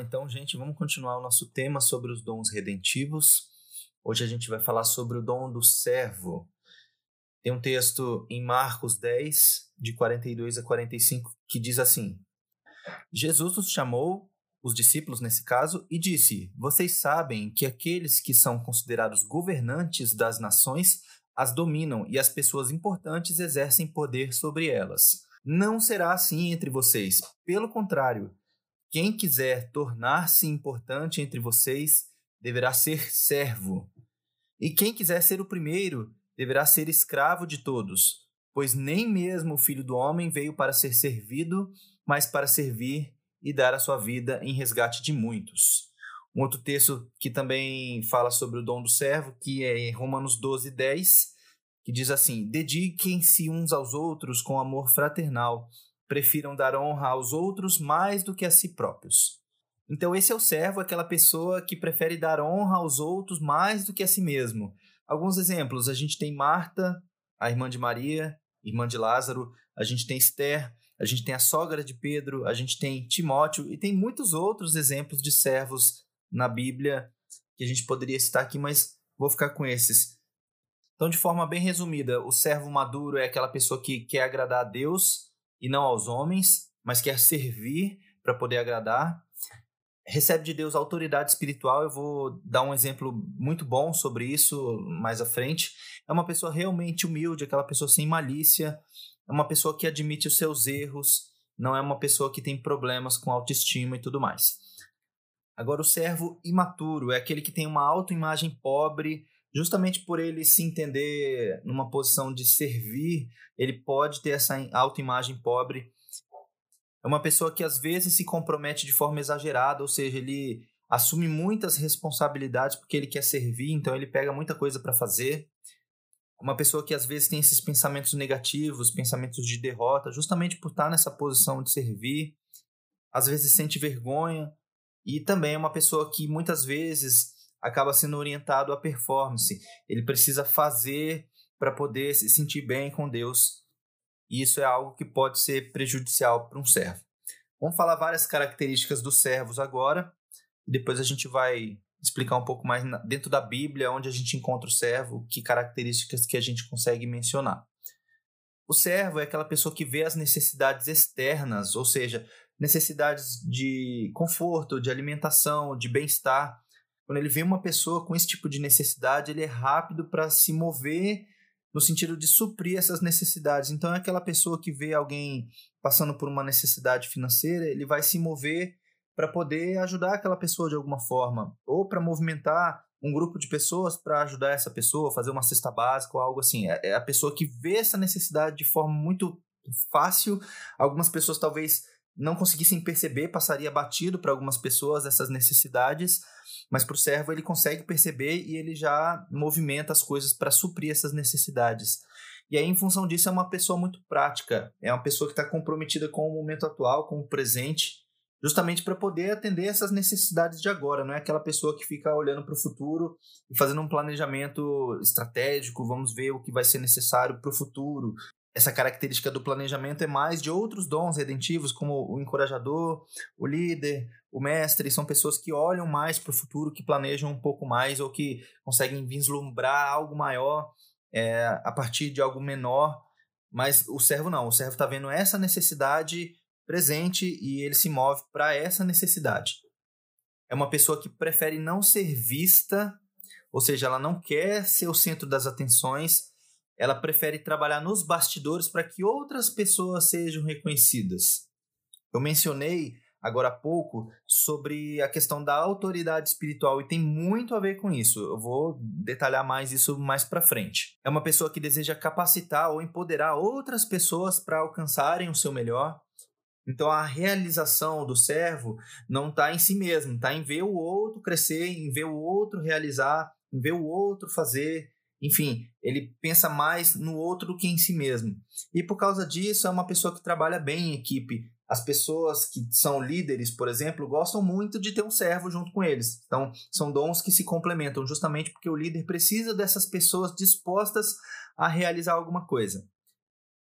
então, gente, vamos continuar o nosso tema sobre os dons redentivos. Hoje a gente vai falar sobre o dom do servo. Tem um texto em Marcos 10, de 42 a 45, que diz assim: Jesus os chamou, os discípulos nesse caso, e disse: Vocês sabem que aqueles que são considerados governantes das nações as dominam e as pessoas importantes exercem poder sobre elas. Não será assim entre vocês. Pelo contrário, quem quiser tornar-se importante entre vocês deverá ser servo. E quem quiser ser o primeiro deverá ser escravo de todos, pois nem mesmo o filho do homem veio para ser servido, mas para servir e dar a sua vida em resgate de muitos. Um outro texto que também fala sobre o dom do servo, que é em Romanos 12, 10, que diz assim: Dediquem-se uns aos outros com amor fraternal, prefiram dar honra aos outros mais do que a si próprios. Então, esse é o servo, aquela pessoa que prefere dar honra aos outros mais do que a si mesmo. Alguns exemplos: a gente tem Marta, a irmã de Maria, irmã de Lázaro, a gente tem Esther, a gente tem a sogra de Pedro, a gente tem Timóteo e tem muitos outros exemplos de servos na Bíblia que a gente poderia citar aqui, mas vou ficar com esses. Então, de forma bem resumida, o servo maduro é aquela pessoa que quer agradar a Deus e não aos homens, mas quer servir para poder agradar. Recebe de Deus autoridade espiritual. Eu vou dar um exemplo muito bom sobre isso mais à frente. É uma pessoa realmente humilde, aquela pessoa sem malícia, é uma pessoa que admite os seus erros, não é uma pessoa que tem problemas com autoestima e tudo mais. Agora, o servo imaturo é aquele que tem uma autoimagem pobre, justamente por ele se entender numa posição de servir, ele pode ter essa autoimagem pobre. É uma pessoa que às vezes se compromete de forma exagerada, ou seja, ele assume muitas responsabilidades porque ele quer servir, então ele pega muita coisa para fazer uma pessoa que às vezes tem esses pensamentos negativos, pensamentos de derrota, justamente por estar nessa posição de servir, às vezes sente vergonha e também é uma pessoa que muitas vezes acaba sendo orientado à performance. Ele precisa fazer para poder se sentir bem com Deus. E isso é algo que pode ser prejudicial para um servo. Vamos falar várias características dos servos agora, e depois a gente vai explicar um pouco mais dentro da Bíblia, onde a gente encontra o servo, que características que a gente consegue mencionar. O servo é aquela pessoa que vê as necessidades externas, ou seja, necessidades de conforto, de alimentação, de bem-estar. Quando ele vê uma pessoa com esse tipo de necessidade, ele é rápido para se mover no sentido de suprir essas necessidades. Então, é aquela pessoa que vê alguém passando por uma necessidade financeira, ele vai se mover para poder ajudar aquela pessoa de alguma forma, ou para movimentar um grupo de pessoas para ajudar essa pessoa, fazer uma cesta básica ou algo assim. É, é a pessoa que vê essa necessidade de forma muito fácil. Algumas pessoas talvez não conseguissem perceber, passaria batido para algumas pessoas essas necessidades, mas para o servo ele consegue perceber e ele já movimenta as coisas para suprir essas necessidades. E aí, em função disso, é uma pessoa muito prática, é uma pessoa que está comprometida com o momento atual, com o presente, justamente para poder atender essas necessidades de agora, não é aquela pessoa que fica olhando para o futuro e fazendo um planejamento estratégico, vamos ver o que vai ser necessário para o futuro. Essa característica do planejamento é mais de outros dons redentivos, como o encorajador, o líder, o mestre, são pessoas que olham mais para o futuro, que planejam um pouco mais ou que conseguem vislumbrar algo maior é, a partir de algo menor. Mas o servo não, o servo está vendo essa necessidade presente e ele se move para essa necessidade. É uma pessoa que prefere não ser vista, ou seja, ela não quer ser o centro das atenções, ela prefere trabalhar nos bastidores para que outras pessoas sejam reconhecidas. Eu mencionei agora há pouco sobre a questão da autoridade espiritual e tem muito a ver com isso. Eu vou detalhar mais isso mais para frente. É uma pessoa que deseja capacitar ou empoderar outras pessoas para alcançarem o seu melhor, então a realização do servo não está em si mesmo, está em ver o outro crescer, em ver o outro realizar, em ver o outro fazer. Enfim, ele pensa mais no outro do que em si mesmo. E por causa disso, é uma pessoa que trabalha bem em equipe. As pessoas que são líderes, por exemplo, gostam muito de ter um servo junto com eles. Então, são dons que se complementam, justamente porque o líder precisa dessas pessoas dispostas a realizar alguma coisa.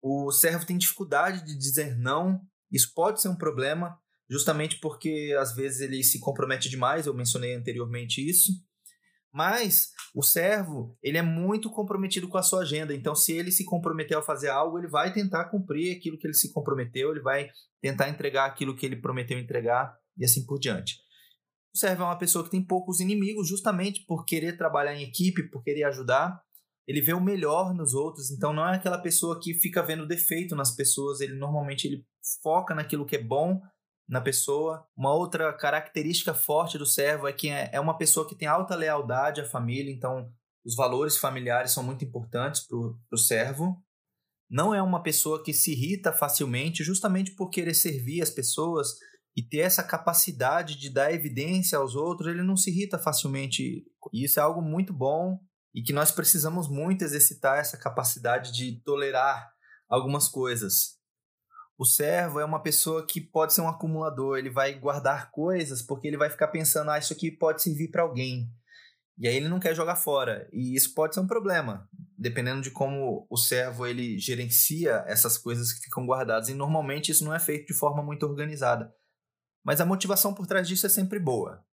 O servo tem dificuldade de dizer não isso pode ser um problema, justamente porque às vezes ele se compromete demais, eu mencionei anteriormente isso. Mas o servo, ele é muito comprometido com a sua agenda. Então, se ele se comprometeu a fazer algo, ele vai tentar cumprir aquilo que ele se comprometeu, ele vai tentar entregar aquilo que ele prometeu entregar e assim por diante. O servo é uma pessoa que tem poucos inimigos, justamente por querer trabalhar em equipe, por querer ajudar. Ele vê o melhor nos outros, então não é aquela pessoa que fica vendo defeito nas pessoas, ele normalmente ele foca naquilo que é bom na pessoa. Uma outra característica forte do servo é que é, é uma pessoa que tem alta lealdade à família, então os valores familiares são muito importantes para o servo. Não é uma pessoa que se irrita facilmente, justamente por querer servir as pessoas e ter essa capacidade de dar evidência aos outros, ele não se irrita facilmente. E isso é algo muito bom e que nós precisamos muito exercitar essa capacidade de tolerar algumas coisas. O servo é uma pessoa que pode ser um acumulador, ele vai guardar coisas porque ele vai ficar pensando, ah, isso aqui pode servir para alguém. E aí ele não quer jogar fora. E isso pode ser um problema, dependendo de como o servo ele gerencia essas coisas que ficam guardadas. E normalmente isso não é feito de forma muito organizada. Mas a motivação por trás disso é sempre boa.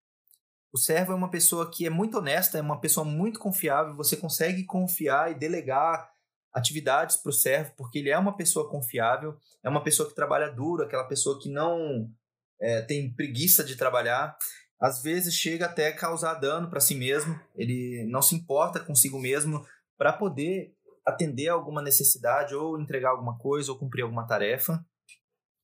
O servo é uma pessoa que é muito honesta, é uma pessoa muito confiável, você consegue confiar e delegar atividades para o servo, porque ele é uma pessoa confiável, é uma pessoa que trabalha duro, aquela pessoa que não é, tem preguiça de trabalhar. Às vezes chega até a causar dano para si mesmo, ele não se importa consigo mesmo para poder atender alguma necessidade ou entregar alguma coisa ou cumprir alguma tarefa.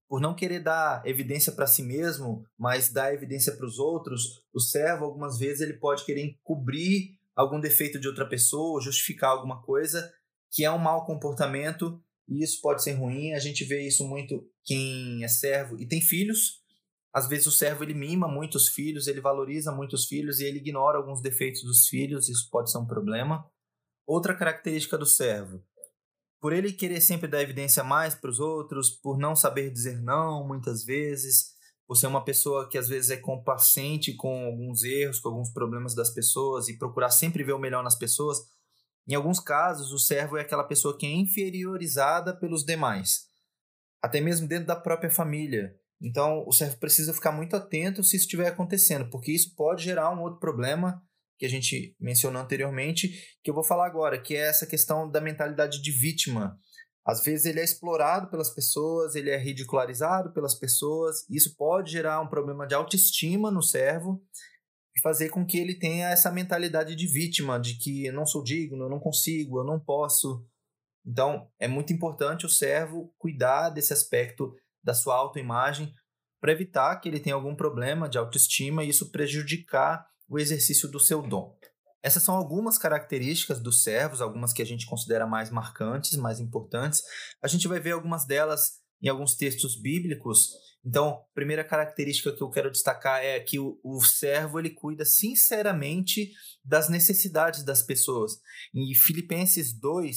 Por não querer dar evidência para si mesmo, mas dar evidência para os outros, o servo algumas vezes ele pode querer encobrir algum defeito de outra pessoa, justificar alguma coisa que é um mau comportamento e isso pode ser ruim. A gente vê isso muito quem é servo e tem filhos. Às vezes o servo ele mima muito os filhos, ele valoriza muito os filhos e ele ignora alguns defeitos dos filhos, isso pode ser um problema. Outra característica do servo, por ele querer sempre dar evidência mais para os outros, por não saber dizer não muitas vezes, por ser uma pessoa que às vezes é complacente com alguns erros, com alguns problemas das pessoas e procurar sempre ver o melhor nas pessoas, em alguns casos, o servo é aquela pessoa que é inferiorizada pelos demais, até mesmo dentro da própria família. Então, o servo precisa ficar muito atento se isso estiver acontecendo, porque isso pode gerar um outro problema que a gente mencionou anteriormente, que eu vou falar agora, que é essa questão da mentalidade de vítima. Às vezes ele é explorado pelas pessoas, ele é ridicularizado pelas pessoas, isso pode gerar um problema de autoestima no servo e fazer com que ele tenha essa mentalidade de vítima, de que eu não sou digno, eu não consigo, eu não posso. Então, é muito importante o servo cuidar desse aspecto da sua autoimagem para evitar que ele tenha algum problema de autoestima e isso prejudicar o exercício do seu dom. Essas são algumas características dos servos, algumas que a gente considera mais marcantes, mais importantes. A gente vai ver algumas delas em alguns textos bíblicos então, primeira característica que eu quero destacar é que o, o servo ele cuida sinceramente das necessidades das pessoas. Em Filipenses 2,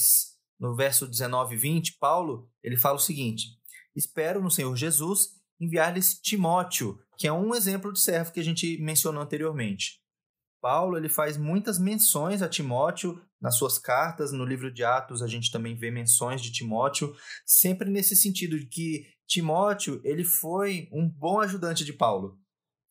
no verso 19 e 20, Paulo ele fala o seguinte: Espero no Senhor Jesus enviar-lhes Timóteo, que é um exemplo de servo que a gente mencionou anteriormente. Paulo ele faz muitas menções a Timóteo nas suas cartas, no livro de Atos a gente também vê menções de Timóteo, sempre nesse sentido de que Timóteo, ele foi um bom ajudante de Paulo.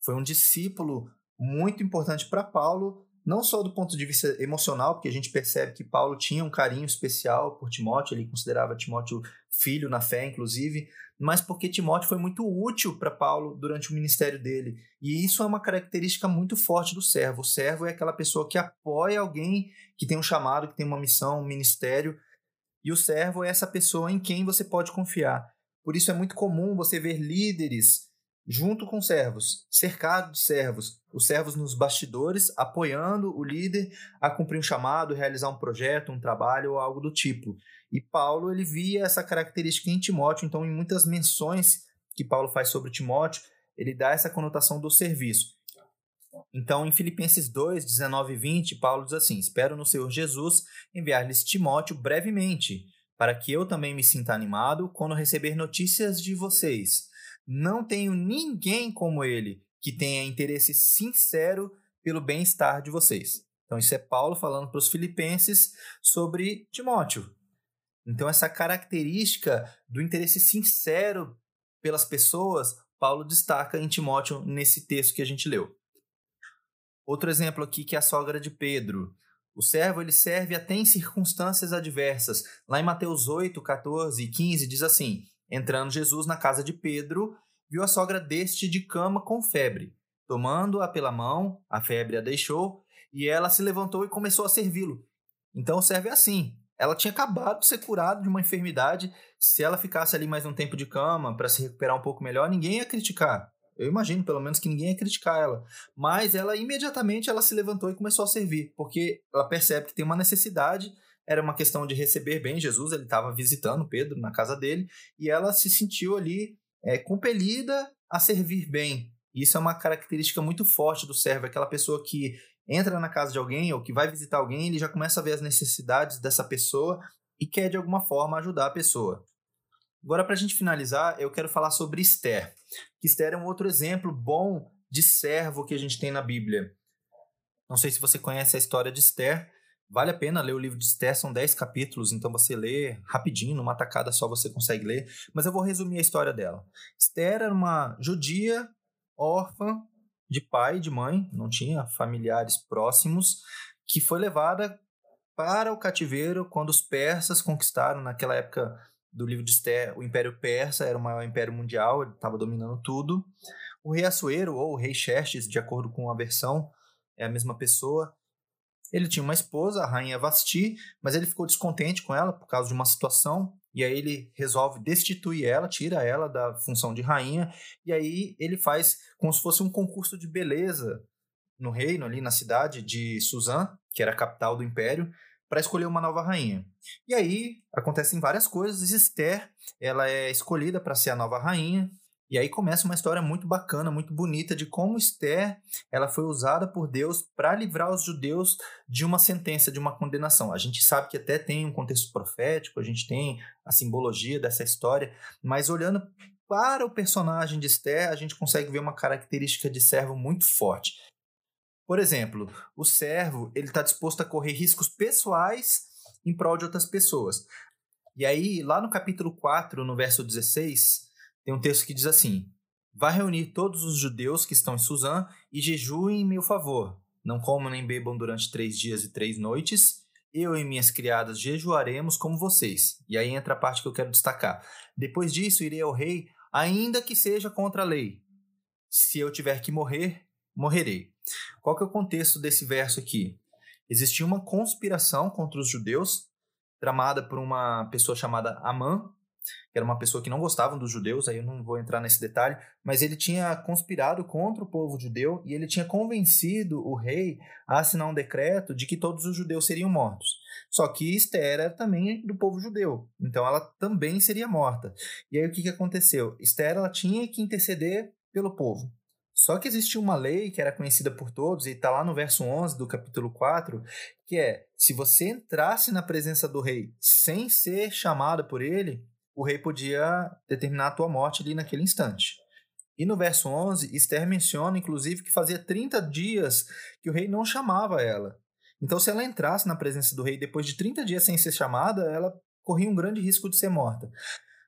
Foi um discípulo muito importante para Paulo, não só do ponto de vista emocional, porque a gente percebe que Paulo tinha um carinho especial por Timóteo, ele considerava Timóteo filho na fé, inclusive, mas porque Timóteo foi muito útil para Paulo durante o ministério dele. E isso é uma característica muito forte do servo. O servo é aquela pessoa que apoia alguém que tem um chamado, que tem uma missão, um ministério, e o servo é essa pessoa em quem você pode confiar. Por isso é muito comum você ver líderes junto com servos, cercado de servos, os servos nos bastidores apoiando o líder a cumprir um chamado, realizar um projeto, um trabalho ou algo do tipo. E Paulo ele via essa característica em Timóteo, então em muitas menções que Paulo faz sobre Timóteo, ele dá essa conotação do serviço. Então, em Filipenses 2, 19 e 20, Paulo diz assim: Espero no Senhor Jesus enviar-lhes Timóteo brevemente, para que eu também me sinta animado quando receber notícias de vocês. Não tenho ninguém como ele que tenha interesse sincero pelo bem-estar de vocês. Então, isso é Paulo falando para os filipenses sobre Timóteo. Então, essa característica do interesse sincero pelas pessoas Paulo destaca em Timóteo nesse texto que a gente leu. Outro exemplo aqui que é a sogra de Pedro. O servo ele serve até em circunstâncias adversas. Lá em Mateus 8, 14 e 15 diz assim: Entrando Jesus na casa de Pedro, viu a sogra deste de cama com febre. Tomando-a pela mão, a febre a deixou, e ela se levantou e começou a servi-lo. Então é assim. Ela tinha acabado de ser curada de uma enfermidade. Se ela ficasse ali mais um tempo de cama para se recuperar um pouco melhor, ninguém ia criticar. Eu imagino, pelo menos, que ninguém ia criticar ela. Mas ela imediatamente ela se levantou e começou a servir, porque ela percebe que tem uma necessidade. Era uma questão de receber bem Jesus. Ele estava visitando Pedro na casa dele e ela se sentiu ali é, compelida a servir bem. Isso é uma característica muito forte do servo, aquela pessoa que entra na casa de alguém ou que vai visitar alguém, ele já começa a ver as necessidades dessa pessoa e quer de alguma forma ajudar a pessoa. Agora, para a gente finalizar, eu quero falar sobre Esther. Esther é um outro exemplo bom de servo que a gente tem na Bíblia. Não sei se você conhece a história de Esther. Vale a pena ler o livro de Esther, são 10 capítulos, então você lê rapidinho, numa tacada só você consegue ler. Mas eu vou resumir a história dela. Esther era uma judia órfã de pai e de mãe, não tinha familiares próximos, que foi levada para o cativeiro quando os persas conquistaram naquela época do livro de Esther, o Império Persa era o maior império mundial, ele estava dominando tudo. O rei Assuero, ou o rei Xerxes, de acordo com a versão, é a mesma pessoa. Ele tinha uma esposa, a rainha Vasti, mas ele ficou descontente com ela por causa de uma situação, e aí ele resolve destituir ela, tira ela da função de rainha, e aí ele faz como se fosse um concurso de beleza no reino, ali na cidade de Suzã, que era a capital do império, para escolher uma nova rainha. E aí acontecem várias coisas. Esther, ela é escolhida para ser a nova rainha. E aí começa uma história muito bacana, muito bonita de como Esther, ela foi usada por Deus para livrar os judeus de uma sentença, de uma condenação. A gente sabe que até tem um contexto profético, a gente tem a simbologia dessa história, mas olhando para o personagem de Esther, a gente consegue ver uma característica de servo muito forte. Por exemplo, o servo ele está disposto a correr riscos pessoais em prol de outras pessoas. E aí, lá no capítulo 4, no verso 16, tem um texto que diz assim: Vá reunir todos os judeus que estão em Suzã e jejuem em meu favor. Não comam nem bebam durante três dias e três noites. Eu e minhas criadas jejuaremos como vocês. E aí entra a parte que eu quero destacar. Depois disso, irei ao rei, ainda que seja contra a lei. Se eu tiver que morrer, morrerei. Qual que é o contexto desse verso aqui? Existia uma conspiração contra os judeus, tramada por uma pessoa chamada Amã, que era uma pessoa que não gostava dos judeus, aí eu não vou entrar nesse detalhe, mas ele tinha conspirado contra o povo judeu e ele tinha convencido o rei a assinar um decreto de que todos os judeus seriam mortos. Só que Esther era também do povo judeu, então ela também seria morta. E aí o que, que aconteceu? Esther ela tinha que interceder pelo povo. Só que existia uma lei que era conhecida por todos, e está lá no verso 11 do capítulo 4, que é: se você entrasse na presença do rei sem ser chamado por ele, o rei podia determinar a tua morte ali naquele instante. E no verso 11, Esther menciona, inclusive, que fazia 30 dias que o rei não chamava ela. Então, se ela entrasse na presença do rei depois de 30 dias sem ser chamada, ela corria um grande risco de ser morta.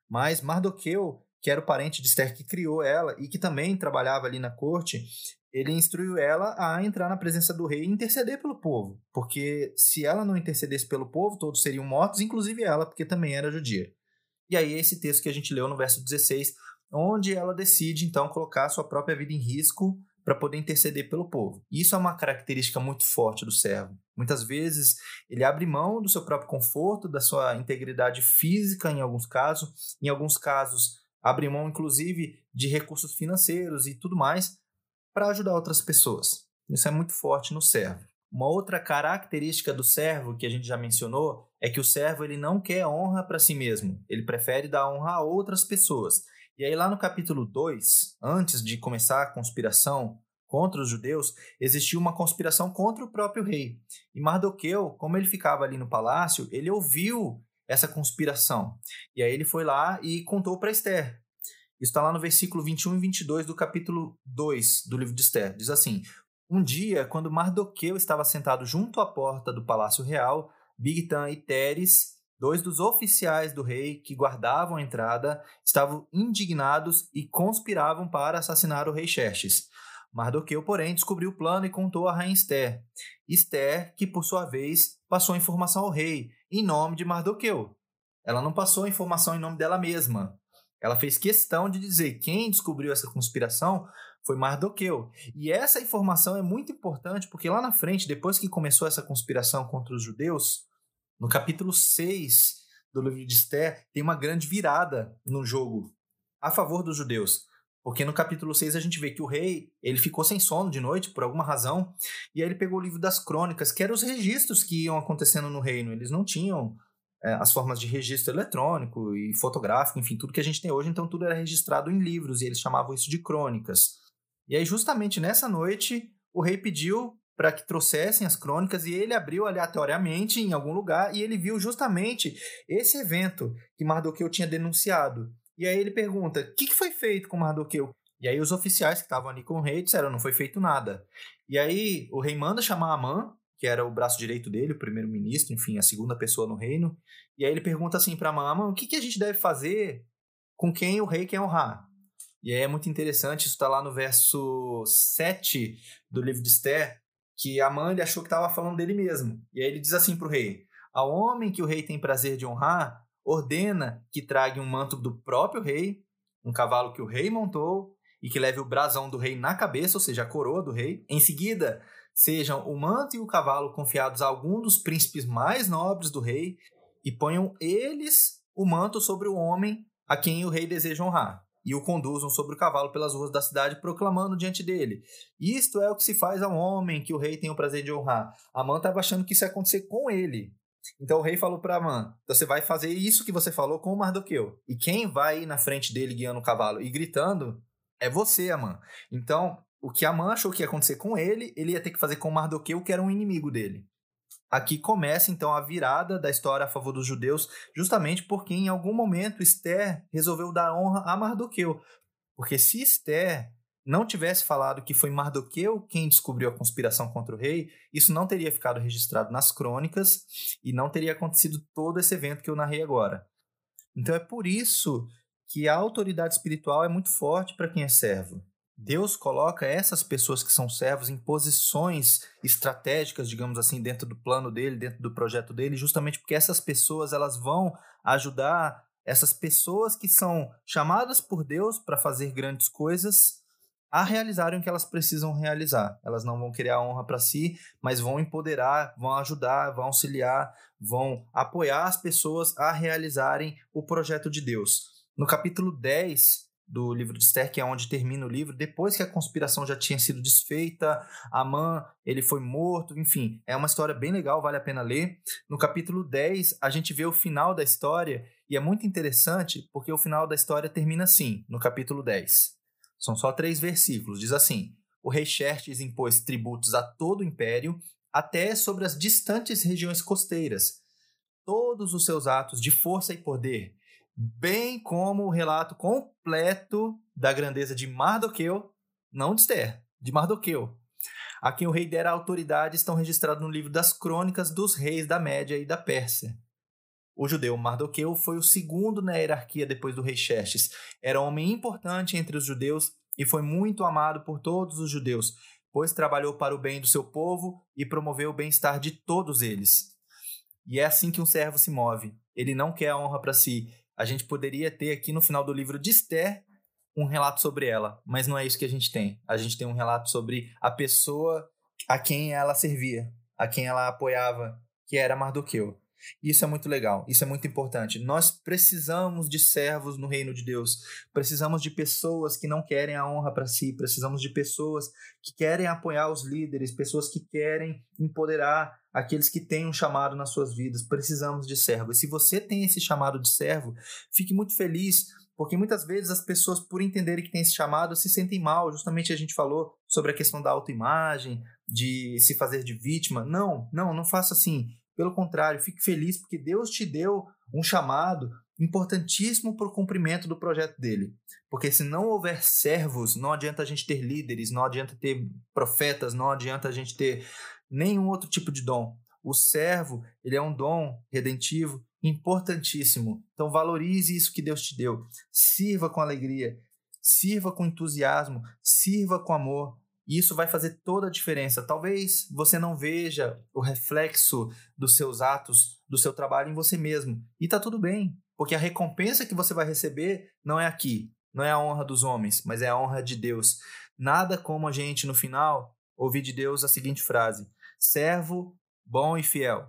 Mas Mardoqueu que era o parente de Esther que criou ela e que também trabalhava ali na corte, ele instruiu ela a entrar na presença do rei e interceder pelo povo, porque se ela não intercedesse pelo povo, todos seriam mortos, inclusive ela, porque também era judia. E aí esse texto que a gente leu no verso 16, onde ela decide então colocar sua própria vida em risco para poder interceder pelo povo. Isso é uma característica muito forte do servo. Muitas vezes ele abre mão do seu próprio conforto, da sua integridade física em alguns casos, em alguns casos abre mão, inclusive, de recursos financeiros e tudo mais para ajudar outras pessoas. Isso é muito forte no servo. Uma outra característica do servo que a gente já mencionou é que o servo ele não quer honra para si mesmo, ele prefere dar honra a outras pessoas. E aí, lá no capítulo 2, antes de começar a conspiração contra os judeus, existiu uma conspiração contra o próprio rei. E Mardoqueu, como ele ficava ali no palácio, ele ouviu essa conspiração. E aí ele foi lá e contou para Esther. Isso está lá no versículo 21 e 22 do capítulo 2 do livro de Esther. Diz assim: Um dia, quando Mardoqueu estava sentado junto à porta do palácio real, Bigtan e Teres, dois dos oficiais do rei que guardavam a entrada estavam indignados e conspiravam para assassinar o rei Xerxes. Mardoqueu, porém, descobriu o plano e contou a rainha Esther. Esther, que por sua vez passou a informação ao rei, em nome de Mardoqueu. Ela não passou a informação em nome dela mesma. Ela fez questão de dizer quem descobriu essa conspiração foi Mardoqueu. E essa informação é muito importante porque lá na frente, depois que começou essa conspiração contra os judeus, no capítulo 6 do livro de Esther, tem uma grande virada no jogo a favor dos judeus. Porque no capítulo 6 a gente vê que o rei, ele ficou sem sono de noite por alguma razão, e aí ele pegou o livro das crônicas, que eram os registros que iam acontecendo no reino. Eles não tinham é, as formas de registro eletrônico e fotográfico, enfim, tudo que a gente tem hoje, então tudo era registrado em livros, e eles chamavam isso de crônicas. E aí, justamente nessa noite, o rei pediu para que trouxessem as crônicas e ele abriu aleatoriamente em algum lugar e ele viu justamente esse evento que Mardoqueu tinha denunciado. E aí ele pergunta: o que, que foi feito com Mardoqueu? E aí os oficiais que estavam ali com o rei disseram: não foi feito nada. E aí o rei manda chamar Amã, que era o braço direito dele, o primeiro-ministro, enfim, a segunda pessoa no reino. E aí ele pergunta assim para Amã: Amã, o que, que a gente deve fazer com quem o rei quer honrar? E aí é muito interessante, isso está lá no verso 7 do livro de Esther, que Amã ele achou que estava falando dele mesmo. E aí ele diz assim para o rei: Ao homem que o rei tem prazer de honrar, ordena que traga um manto do próprio rei, um cavalo que o rei montou e que leve o brasão do rei na cabeça, ou seja, a coroa do rei. Em seguida, sejam o manto e o cavalo confiados a algum dos príncipes mais nobres do rei e ponham eles o manto sobre o homem a quem o rei deseja honrar e o conduzam sobre o cavalo pelas ruas da cidade, proclamando diante dele: Isto é o que se faz a um homem que o rei tem o prazer de honrar. Amã estava achando que isso ia acontecer com ele. Então o rei falou para Amã: então você vai fazer isso que você falou com o Mardoqueu. E quem vai na frente dele guiando o cavalo e gritando é você, Amã. Então, o que Amã achou que ia acontecer com ele, ele ia ter que fazer com o Mardoqueu, que era um inimigo dele. Aqui começa então a virada da história a favor dos judeus, justamente porque em algum momento Esther resolveu dar honra a Mardoqueu. Porque se Esther não tivesse falado que foi Mardoqueu quem descobriu a conspiração contra o rei, isso não teria ficado registrado nas crônicas e não teria acontecido todo esse evento que eu narrei agora. Então é por isso que a autoridade espiritual é muito forte para quem é servo. Deus coloca essas pessoas que são servos em posições estratégicas, digamos assim, dentro do plano dele, dentro do projeto dele, justamente porque essas pessoas elas vão ajudar essas pessoas que são chamadas por Deus para fazer grandes coisas a realizarem o que elas precisam realizar. Elas não vão a honra para si, mas vão empoderar, vão ajudar, vão auxiliar, vão apoiar as pessoas a realizarem o projeto de Deus. No capítulo 10 do livro de Esther, que é onde termina o livro, depois que a conspiração já tinha sido desfeita, Amã, ele foi morto, enfim, é uma história bem legal, vale a pena ler. No capítulo 10, a gente vê o final da história, e é muito interessante, porque o final da história termina assim, no capítulo 10. São só três versículos. Diz assim: O rei Xerxes impôs tributos a todo o império, até sobre as distantes regiões costeiras. Todos os seus atos de força e poder, bem como o relato completo da grandeza de Mardoqueu, não de Esther, de Mardoqueu, a quem o rei dera autoridade, estão registrados no livro das crônicas dos reis da Média e da Pérsia. O judeu Mardoqueu foi o segundo na hierarquia depois do rei Xerxes. Era um homem importante entre os judeus e foi muito amado por todos os judeus, pois trabalhou para o bem do seu povo e promoveu o bem-estar de todos eles. E é assim que um servo se move. Ele não quer a honra para si. A gente poderia ter aqui no final do livro de Esther um relato sobre ela, mas não é isso que a gente tem. A gente tem um relato sobre a pessoa a quem ela servia, a quem ela apoiava, que era Mardoqueu. Isso é muito legal, isso é muito importante. Nós precisamos de servos no reino de Deus. Precisamos de pessoas que não querem a honra para si, precisamos de pessoas que querem apoiar os líderes, pessoas que querem empoderar aqueles que têm um chamado nas suas vidas. Precisamos de servo. E se você tem esse chamado de servo, fique muito feliz, porque muitas vezes as pessoas, por entenderem que tem esse chamado, se sentem mal. Justamente a gente falou sobre a questão da autoimagem, de se fazer de vítima. Não, não, não faça assim pelo contrário, fique feliz porque Deus te deu um chamado importantíssimo para o cumprimento do projeto dele. Porque se não houver servos, não adianta a gente ter líderes, não adianta ter profetas, não adianta a gente ter nenhum outro tipo de dom. O servo, ele é um dom redentivo importantíssimo. Então valorize isso que Deus te deu. Sirva com alegria, sirva com entusiasmo, sirva com amor. E isso vai fazer toda a diferença. Talvez você não veja o reflexo dos seus atos, do seu trabalho em você mesmo. E está tudo bem, porque a recompensa que você vai receber não é aqui, não é a honra dos homens, mas é a honra de Deus. Nada como a gente, no final, ouvir de Deus a seguinte frase: servo bom e fiel.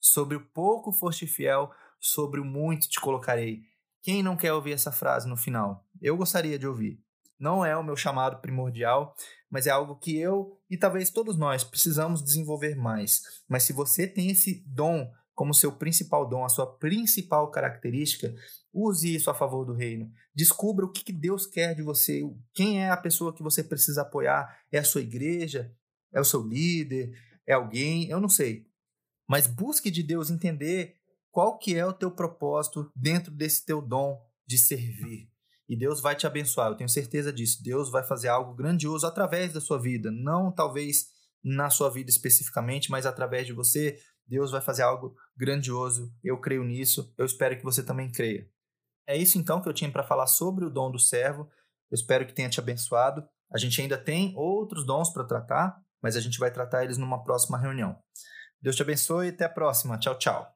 Sobre o pouco foste fiel, sobre o muito te colocarei. Quem não quer ouvir essa frase no final? Eu gostaria de ouvir. Não é o meu chamado primordial, mas é algo que eu e talvez todos nós precisamos desenvolver mais. Mas se você tem esse dom como seu principal dom, a sua principal característica, use isso a favor do reino. Descubra o que Deus quer de você, quem é a pessoa que você precisa apoiar. É a sua igreja? É o seu líder? É alguém? Eu não sei. Mas busque de Deus entender qual que é o teu propósito dentro desse teu dom de servir. E Deus vai te abençoar, eu tenho certeza disso. Deus vai fazer algo grandioso através da sua vida, não talvez na sua vida especificamente, mas através de você, Deus vai fazer algo grandioso. Eu creio nisso, eu espero que você também creia. É isso então que eu tinha para falar sobre o dom do servo. Eu espero que tenha te abençoado. A gente ainda tem outros dons para tratar, mas a gente vai tratar eles numa próxima reunião. Deus te abençoe e até a próxima. Tchau, tchau.